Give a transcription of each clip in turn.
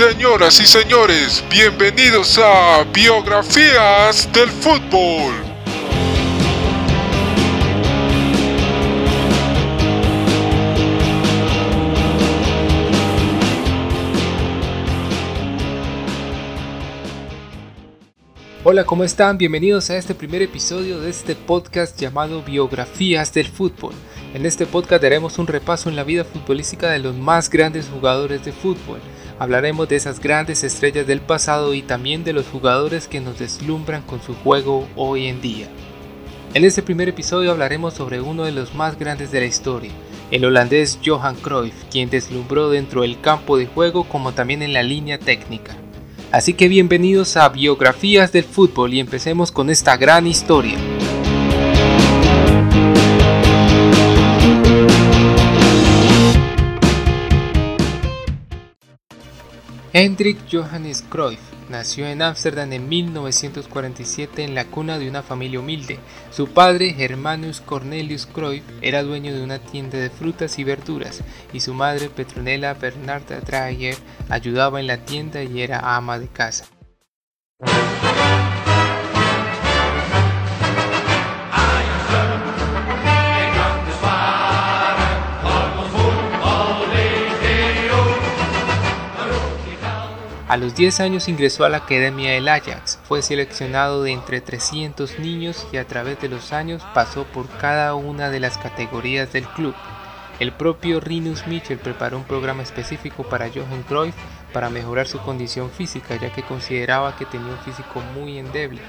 Señoras y señores, bienvenidos a Biografías del Fútbol. Hola, ¿cómo están? Bienvenidos a este primer episodio de este podcast llamado Biografías del Fútbol. En este podcast daremos un repaso en la vida futbolística de los más grandes jugadores de fútbol. Hablaremos de esas grandes estrellas del pasado y también de los jugadores que nos deslumbran con su juego hoy en día. En este primer episodio hablaremos sobre uno de los más grandes de la historia, el holandés Johan Cruyff, quien deslumbró dentro del campo de juego como también en la línea técnica. Así que bienvenidos a Biografías del Fútbol y empecemos con esta gran historia. Hendrik Johannes Cruyff nació en Ámsterdam en 1947 en la cuna de una familia humilde. Su padre, Hermanus Cornelius Cruyff, era dueño de una tienda de frutas y verduras, y su madre, Petronella Bernarda Dreyer, ayudaba en la tienda y era ama de casa. A los 10 años ingresó a la Academia del Ajax, fue seleccionado de entre 300 niños y a través de los años pasó por cada una de las categorías del club. El propio Rinus Michel preparó un programa específico para Johan Cruyff para mejorar su condición física, ya que consideraba que tenía un físico muy endeble.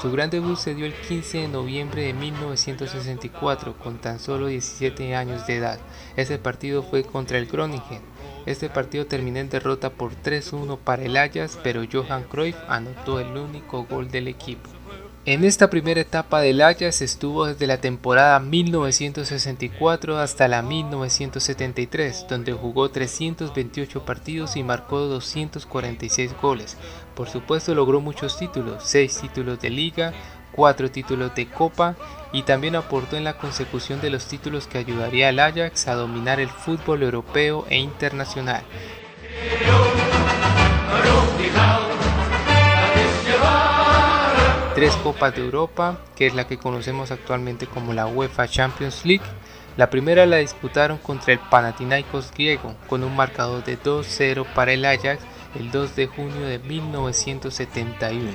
Su gran debut se dio el 15 de noviembre de 1964 con tan solo 17 años de edad. Ese partido fue contra el Groningen. Este partido terminó en derrota por 3-1 para el Ajax, pero Johan Cruyff anotó el único gol del equipo. En esta primera etapa del Ajax estuvo desde la temporada 1964 hasta la 1973, donde jugó 328 partidos y marcó 246 goles. Por supuesto logró muchos títulos, 6 títulos de liga, cuatro títulos de Copa y también aportó en la consecución de los títulos que ayudaría al Ajax a dominar el fútbol europeo e internacional. Tres Copas de Europa, que es la que conocemos actualmente como la UEFA Champions League. La primera la disputaron contra el Panathinaikos griego, con un marcador de 2-0 para el Ajax el 2 de junio de 1971.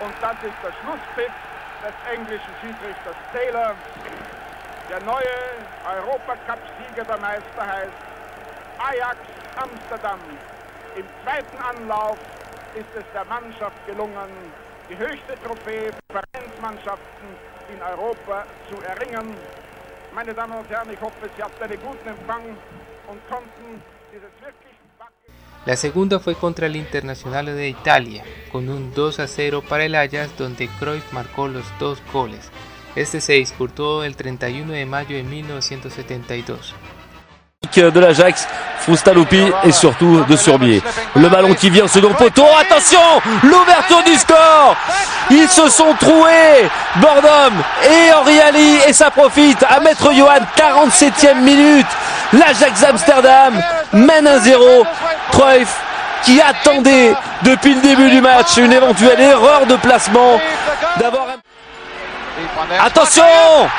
Und das ist der Schlusspfiff des englischen Schiedsrichters Taylor. Der neue Europacup-Sieger der Meister heißt Ajax Amsterdam. Im zweiten Anlauf ist es der Mannschaft gelungen, die höchste Trophäe für Vereinsmannschaften in Europa zu erringen. Meine Damen und Herren, ich hoffe, Sie hatten einen guten Empfang und konnten dieses wirklich La segunda fue contra el Internacional de Italia, con un 2 a 0 para el Ajax donde Cruyff marcó los dos goles. Este se disputó el 31 de mayo de 1972. de l'Ajax, Froustaloupi et surtout de Surbier. Le ballon qui vient au second poteau, attention L'ouverture du score Ils se sont troués Bordom et Henri et ça profite à Maître Johan, 47e minute L'Ajax Amsterdam mène 1-0 Cruyff qui attendait depuis le début du match une éventuelle erreur de placement d'avoir Attention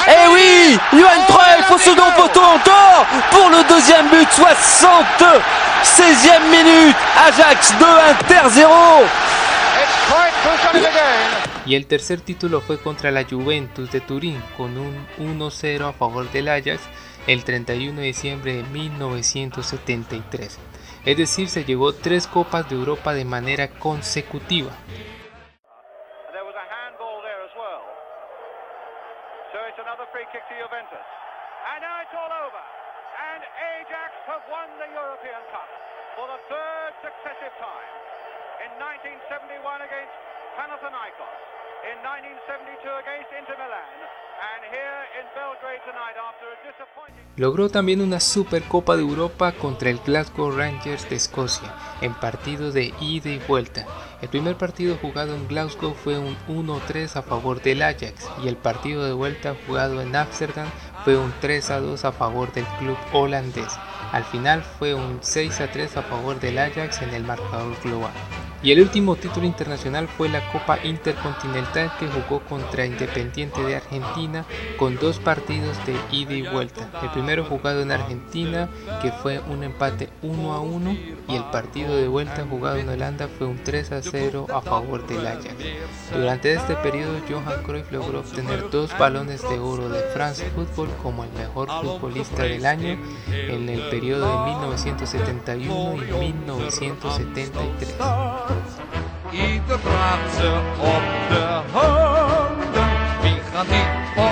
Eh oui Johan Cruyff au second poteau encore pour le deuxième but 76e minute Ajax 2 Inter 0 Y el tercer título fue contra la Juventus de Turín con un 1-0 a favor del Ajax el 31 de diciembre de 1973. Es decir, se llevó tres Copas de Europa de manera consecutiva. In 1971 against Panathinaikos, in 1972 against Inter Milan, Logró también una Supercopa de Europa contra el Glasgow Rangers de Escocia, en partido de ida y vuelta. El primer partido jugado en Glasgow fue un 1-3 a favor del Ajax y el partido de vuelta jugado en Amsterdam fue un 3 a 2 a favor del club holandés. Al final fue un 6 a 3 a favor del Ajax en el marcador global. Y el último título internacional fue la Copa Intercontinental que jugó contra Independiente de Argentina con dos partidos de ida y vuelta. El primero jugado en Argentina que fue un empate 1 a 1 y el partido de vuelta jugado en Holanda fue un 3 a 0 a favor del Ajax. Durante este periodo Johan Cruyff logró obtener dos balones de oro de France Football como el mejor futbolista del año en el periodo de 1971 y 1973. Ieder praat ze op de handen. Wie gaat niet op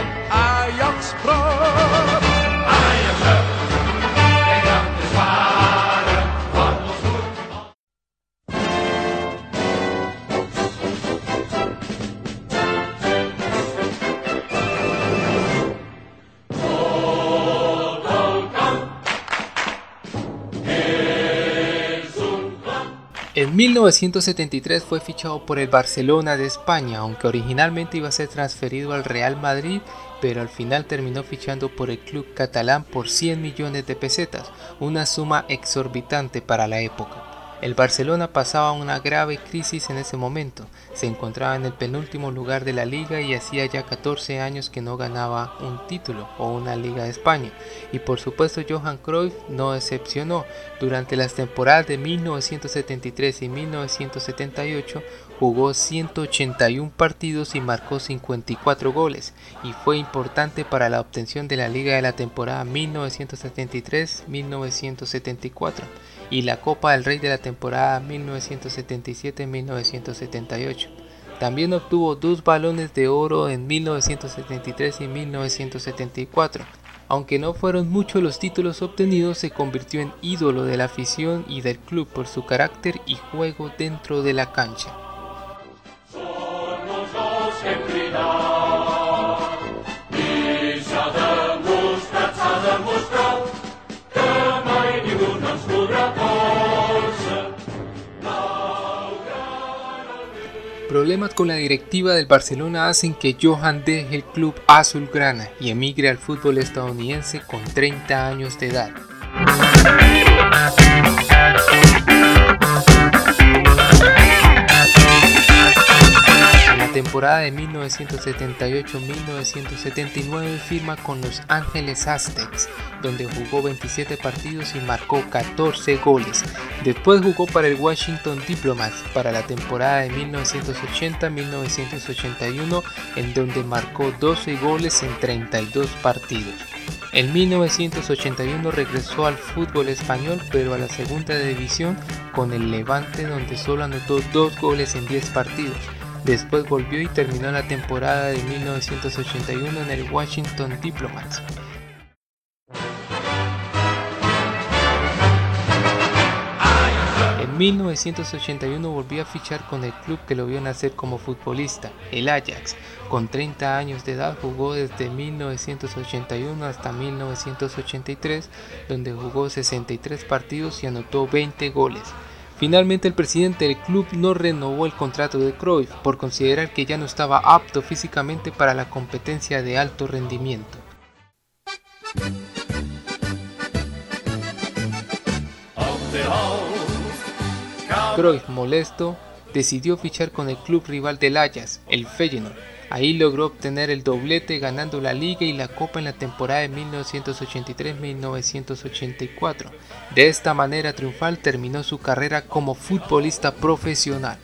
1973 fue fichado por el Barcelona de España, aunque originalmente iba a ser transferido al Real Madrid, pero al final terminó fichando por el club catalán por 100 millones de pesetas, una suma exorbitante para la época. El Barcelona pasaba una grave crisis en ese momento, se encontraba en el penúltimo lugar de la liga y hacía ya 14 años que no ganaba un título o una liga de España, y por supuesto Johan Cruyff no decepcionó. Durante las temporadas de 1973 y 1978 jugó 181 partidos y marcó 54 goles, y fue importante para la obtención de la liga de la temporada 1973-1974 y la Copa del Rey de la temporada 1977-1978. También obtuvo dos balones de oro en 1973 y 1974. Aunque no fueron muchos los títulos obtenidos, se convirtió en ídolo de la afición y del club por su carácter y juego dentro de la cancha. Problemas con la directiva del Barcelona hacen que Johan deje el club azulgrana y emigre al fútbol estadounidense con 30 años de edad. Temporada de 1978-1979 firma con los Ángeles Aztecs, donde jugó 27 partidos y marcó 14 goles. Después jugó para el Washington Diplomats para la temporada de 1980-1981, en donde marcó 12 goles en 32 partidos. En 1981 regresó al fútbol español, pero a la segunda división con el Levante, donde solo anotó 2 goles en 10 partidos. Después volvió y terminó la temporada de 1981 en el Washington Diplomats. En 1981 volvió a fichar con el club que lo vio nacer como futbolista, el Ajax. Con 30 años de edad jugó desde 1981 hasta 1983, donde jugó 63 partidos y anotó 20 goles. Finalmente el presidente del club no renovó el contrato de Cruyff por considerar que ya no estaba apto físicamente para la competencia de alto rendimiento. Cruyff, molesto, decidió fichar con el club rival del Ajax, el Feyenoord, Ahí logró obtener el doblete ganando la liga y la copa en la temporada de 1983-1984. De esta manera triunfal terminó su carrera como futbolista profesional.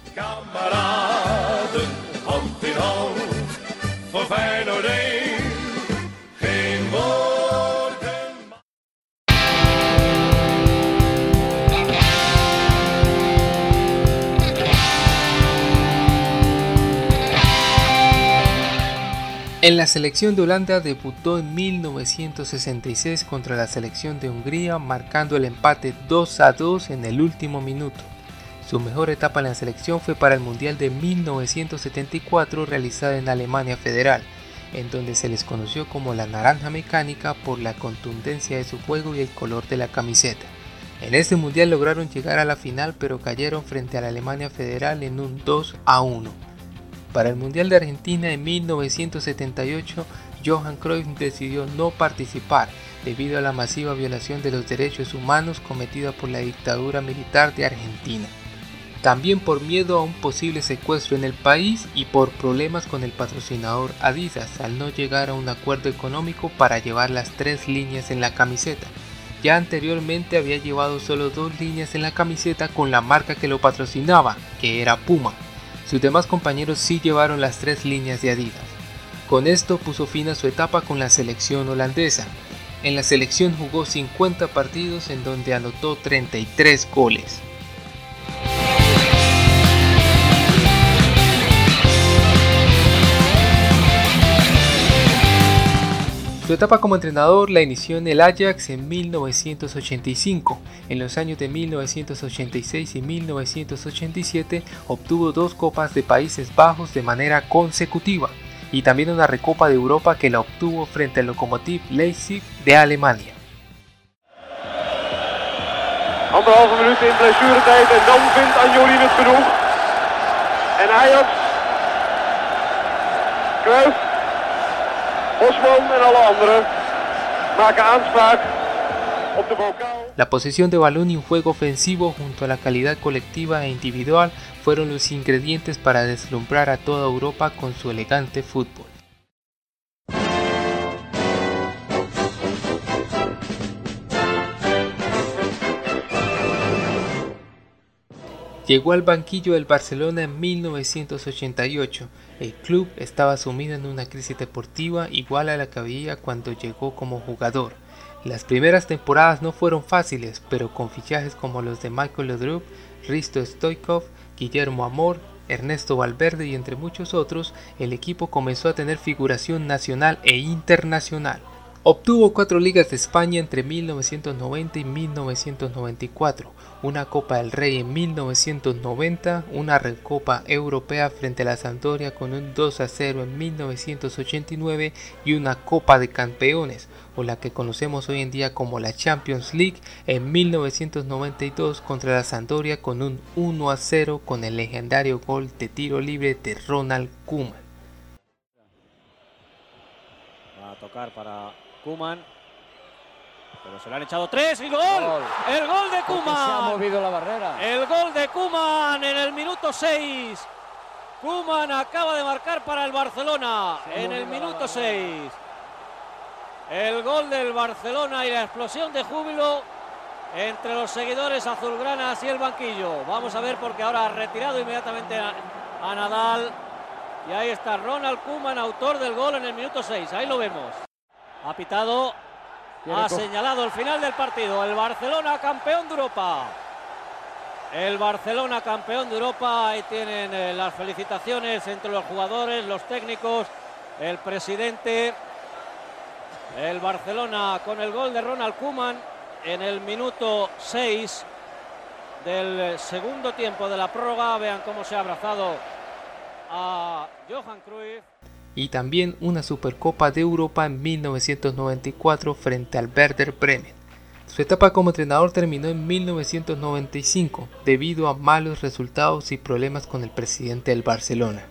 En la selección de Holanda debutó en 1966 contra la selección de Hungría, marcando el empate 2 a 2 en el último minuto. Su mejor etapa en la selección fue para el Mundial de 1974 realizado en Alemania Federal, en donde se les conoció como la naranja mecánica por la contundencia de su juego y el color de la camiseta. En este mundial lograron llegar a la final pero cayeron frente a la Alemania Federal en un 2 a 1. Para el Mundial de Argentina en 1978 Johan Cruyff decidió no participar debido a la masiva violación de los derechos humanos cometida por la dictadura militar de Argentina. También por miedo a un posible secuestro en el país y por problemas con el patrocinador Adidas al no llegar a un acuerdo económico para llevar las tres líneas en la camiseta. Ya anteriormente había llevado solo dos líneas en la camiseta con la marca que lo patrocinaba, que era Puma. Sus demás compañeros sí llevaron las tres líneas de Adidas. Con esto puso fin a su etapa con la selección holandesa. En la selección jugó 50 partidos en donde anotó 33 goles. Su etapa como entrenador la inició en el Ajax en 1985. En los años de 1986 y 1987 obtuvo dos Copas de Países Bajos de manera consecutiva y también una Recopa de Europa que la obtuvo frente al Lokomotiv Leipzig de Alemania. Anderhalve minuut in blessuretijd en dan vindt het genoeg. En Ajax, La posesión de balón y un juego ofensivo junto a la calidad colectiva e individual fueron los ingredientes para deslumbrar a toda Europa con su elegante fútbol. Llegó al banquillo del Barcelona en 1988. El club estaba sumido en una crisis deportiva igual a la que había cuando llegó como jugador. Las primeras temporadas no fueron fáciles, pero con fichajes como los de Michael Laudrup, Risto Stoikov, Guillermo Amor, Ernesto Valverde y entre muchos otros, el equipo comenzó a tener figuración nacional e internacional. Obtuvo cuatro ligas de España entre 1990 y 1994, una Copa del Rey en 1990, una Recopa Europea frente a la Sampdoria con un 2 a 0 en 1989 y una Copa de Campeones, o la que conocemos hoy en día como la Champions League en 1992 contra la Sampdoria con un 1 a 0 con el legendario gol de tiro libre de Ronald Koeman. Kuman. Pero se le han echado tres y gol. El gol de Kuman. Se ha movido la barrera. El gol de Kuman en el minuto 6. Kuman acaba de marcar para el Barcelona en el minuto 6. El gol del Barcelona y la explosión de júbilo entre los seguidores azulgranas y el banquillo. Vamos a ver porque ahora ha retirado inmediatamente a, a Nadal. Y ahí está Ronald Kuman, autor del gol en el minuto 6. Ahí lo vemos. Ha pitado, ha señalado el final del partido. El Barcelona campeón de Europa. El Barcelona campeón de Europa. Ahí tienen eh, las felicitaciones entre los jugadores, los técnicos, el presidente. El Barcelona con el gol de Ronald Koeman en el minuto 6 del segundo tiempo de la prórroga. Vean cómo se ha abrazado a Johan Cruyff y también una Supercopa de Europa en 1994 frente al Werder Bremen. Su etapa como entrenador terminó en 1995 debido a malos resultados y problemas con el presidente del Barcelona.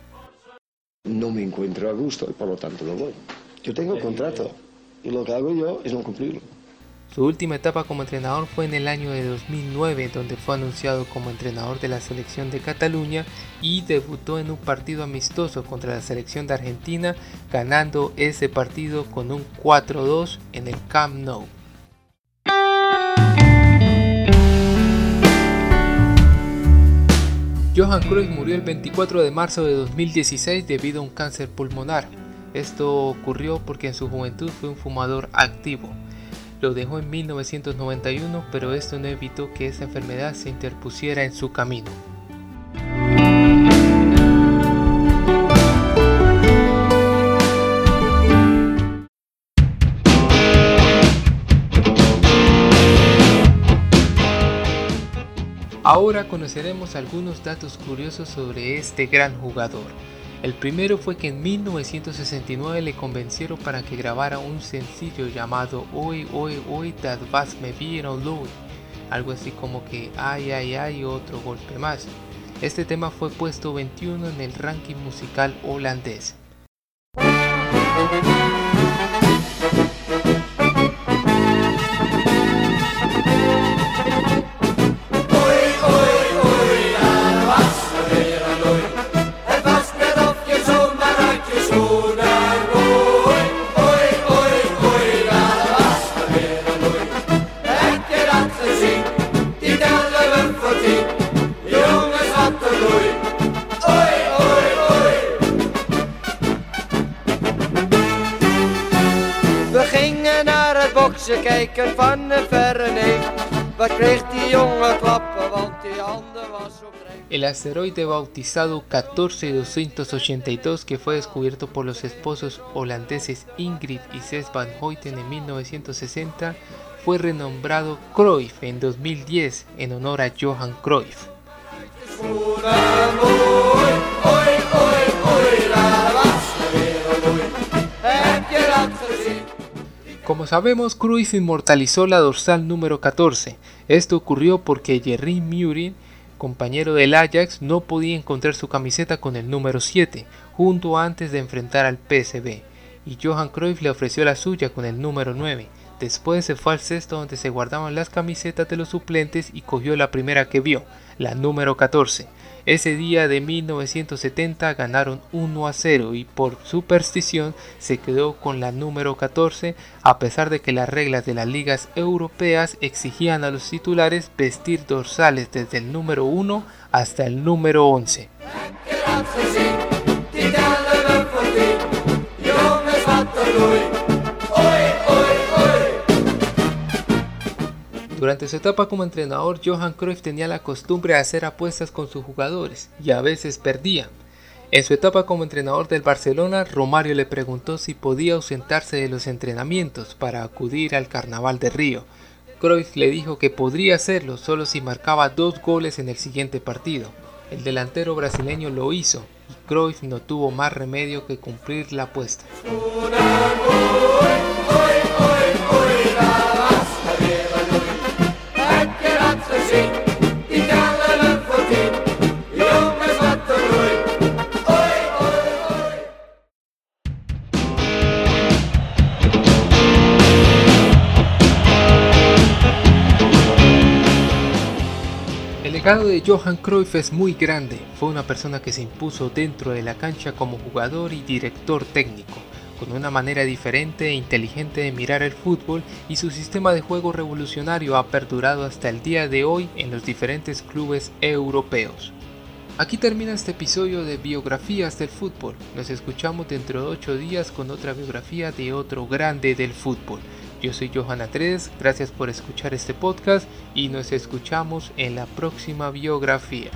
No me encuentro a gusto y por lo tanto no voy. Yo tengo contrato y lo que hago yo es no cumplirlo. Su última etapa como entrenador fue en el año de 2009, donde fue anunciado como entrenador de la selección de Cataluña y debutó en un partido amistoso contra la selección de Argentina, ganando ese partido con un 4-2 en el Camp Nou. Johan Cruyff murió el 24 de marzo de 2016 debido a un cáncer pulmonar. Esto ocurrió porque en su juventud fue un fumador activo. Lo dejó en 1991, pero esto no evitó que esa enfermedad se interpusiera en su camino. Ahora conoceremos algunos datos curiosos sobre este gran jugador. El primero fue que en 1969 le convencieron para que grabara un sencillo llamado Oi Oi Oi Dat Was Me Bien Louis, algo así como que ay ay ay otro golpe más. Este tema fue puesto 21 en el ranking musical holandés. Ze kijken van de verre neef. Wat kreeg die jongen klappen, want die handen was op dreef. El asteroide bautizado 14282 que fue descubierto por los esposos holandeses Ingrid y Cés van Hoyten en 1960 fue renombrado Cruyff en 2010 en honor a Johan Cruyff. Como sabemos, Cruyff inmortalizó la dorsal número 14. Esto ocurrió porque Jerry Murin, compañero del Ajax, no podía encontrar su camiseta con el número 7, junto antes de enfrentar al PSV, y Johan Cruyff le ofreció la suya con el número 9. Después se fue al cesto donde se guardaban las camisetas de los suplentes y cogió la primera que vio, la número 14. Ese día de 1970 ganaron 1 a 0 y por superstición se quedó con la número 14 a pesar de que las reglas de las ligas europeas exigían a los titulares vestir dorsales desde el número 1 hasta el número 11. Durante su etapa como entrenador, Johan Cruyff tenía la costumbre de hacer apuestas con sus jugadores y a veces perdía. En su etapa como entrenador del Barcelona, Romario le preguntó si podía ausentarse de los entrenamientos para acudir al Carnaval de Río. Cruyff le dijo que podría hacerlo solo si marcaba dos goles en el siguiente partido. El delantero brasileño lo hizo y Cruyff no tuvo más remedio que cumplir la apuesta. Legado de Johan Cruyff es muy grande. Fue una persona que se impuso dentro de la cancha como jugador y director técnico, con una manera diferente e inteligente de mirar el fútbol y su sistema de juego revolucionario ha perdurado hasta el día de hoy en los diferentes clubes europeos. Aquí termina este episodio de Biografías del Fútbol. Nos escuchamos dentro de 8 días con otra biografía de otro grande del fútbol. Yo soy Johanna 3, gracias por escuchar este podcast y nos escuchamos en la próxima biografía.